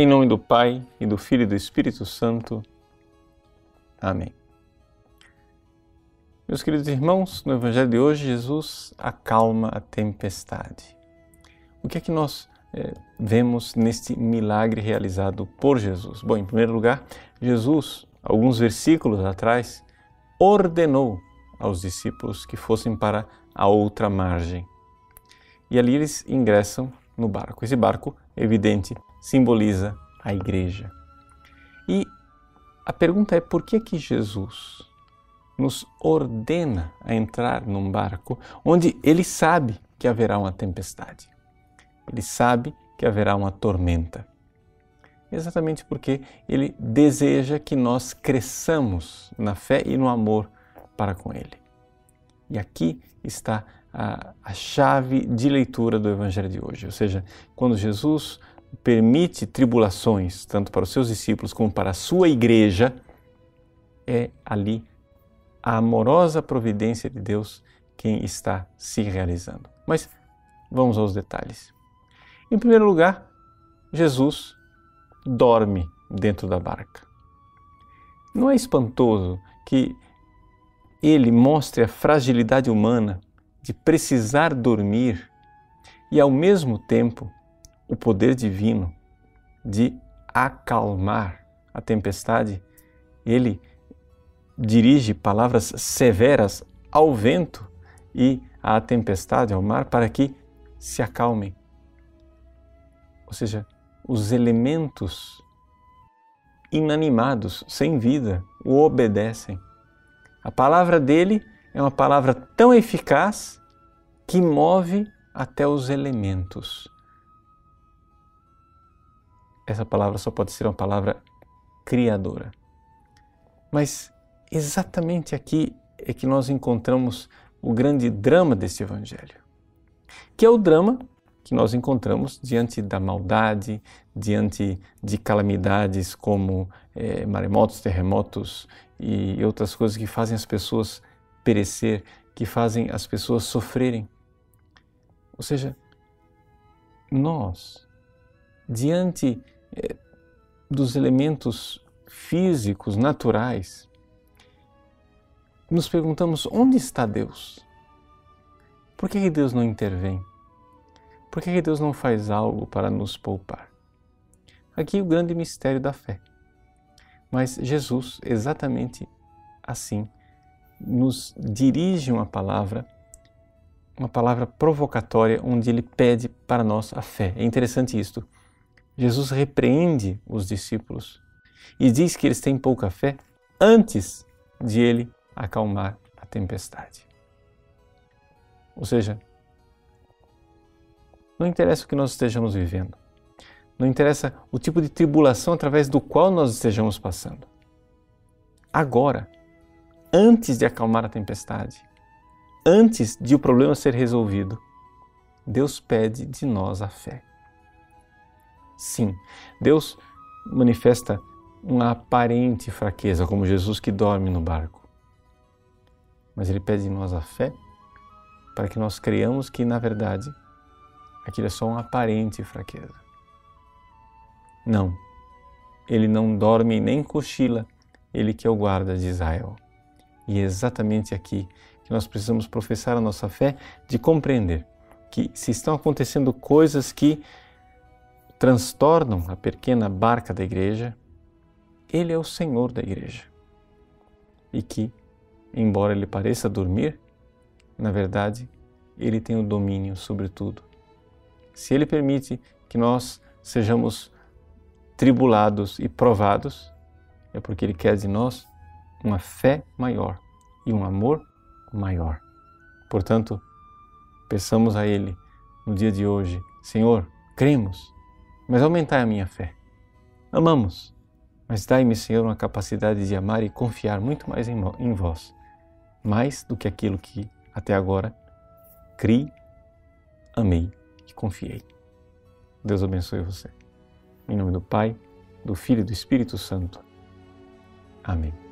Em nome do Pai, e do Filho e do Espírito Santo. Amém. Meus queridos irmãos, no Evangelho de hoje, Jesus acalma a tempestade. O que é que nós é, vemos neste milagre realizado por Jesus? Bom, em primeiro lugar, Jesus, alguns versículos atrás, ordenou aos discípulos que fossem para a outra margem. E ali eles ingressam no barco. Esse barco, evidente, simboliza a igreja. E a pergunta é por que que Jesus nos ordena a entrar num barco onde ele sabe que haverá uma tempestade. Ele sabe que haverá uma tormenta. Exatamente porque ele deseja que nós cresçamos na fé e no amor para com ele. E aqui está a, a chave de leitura do Evangelho de hoje. Ou seja, quando Jesus permite tribulações, tanto para os seus discípulos como para a sua igreja, é ali a amorosa providência de Deus quem está se realizando. Mas vamos aos detalhes. Em primeiro lugar, Jesus dorme dentro da barca. Não é espantoso que ele mostre a fragilidade humana de precisar dormir e, ao mesmo tempo, o poder divino de acalmar a tempestade. Ele dirige palavras severas ao vento e à tempestade, ao mar, para que se acalmem. Ou seja, os elementos inanimados, sem vida, o obedecem. A palavra dele é uma palavra tão eficaz que move até os elementos. Essa palavra só pode ser uma palavra criadora. Mas exatamente aqui é que nós encontramos o grande drama desse evangelho, que é o drama que nós encontramos diante da maldade, diante de calamidades como é, maremotos, terremotos e outras coisas que fazem as pessoas perecer, que fazem as pessoas sofrerem. Ou seja, nós, diante dos elementos físicos, naturais, nos perguntamos onde está Deus? Por que Deus não intervém? Por que Deus não faz algo para nos poupar? Aqui o grande mistério da fé. Mas Jesus, exatamente assim, nos dirige uma palavra, uma palavra provocatória, onde ele pede para nós a fé. É interessante isto. Jesus repreende os discípulos e diz que eles têm pouca fé antes de ele acalmar a tempestade. Ou seja, não interessa o que nós estejamos vivendo, não interessa o tipo de tribulação através do qual nós estejamos passando. Agora, antes de acalmar a tempestade, antes de o problema ser resolvido, Deus pede de nós a fé. Sim, Deus manifesta uma aparente fraqueza, como Jesus que dorme no barco. Mas Ele pede de nós a fé para que nós creiamos que, na verdade, aquilo é só uma aparente fraqueza. Não, ele não dorme nem cochila, ele que é o guarda de Israel. E é exatamente aqui que nós precisamos professar a nossa fé de compreender que se estão acontecendo coisas que transtornam a pequena barca da igreja, ele é o Senhor da igreja. E que, embora ele pareça dormir, na verdade, ele tem o domínio sobre tudo se Ele permite que nós sejamos tribulados e provados, é porque Ele quer de nós uma fé maior e um amor maior. Portanto, peçamos a Ele no dia de hoje: Senhor, cremos, mas aumentai a minha fé. Amamos, mas dai-me, Senhor, uma capacidade de amar e confiar muito mais em, vós, mais do que aquilo que até agora criei, amei confiei. Deus abençoe você. Em nome do Pai, do Filho e do Espírito Santo. Amém.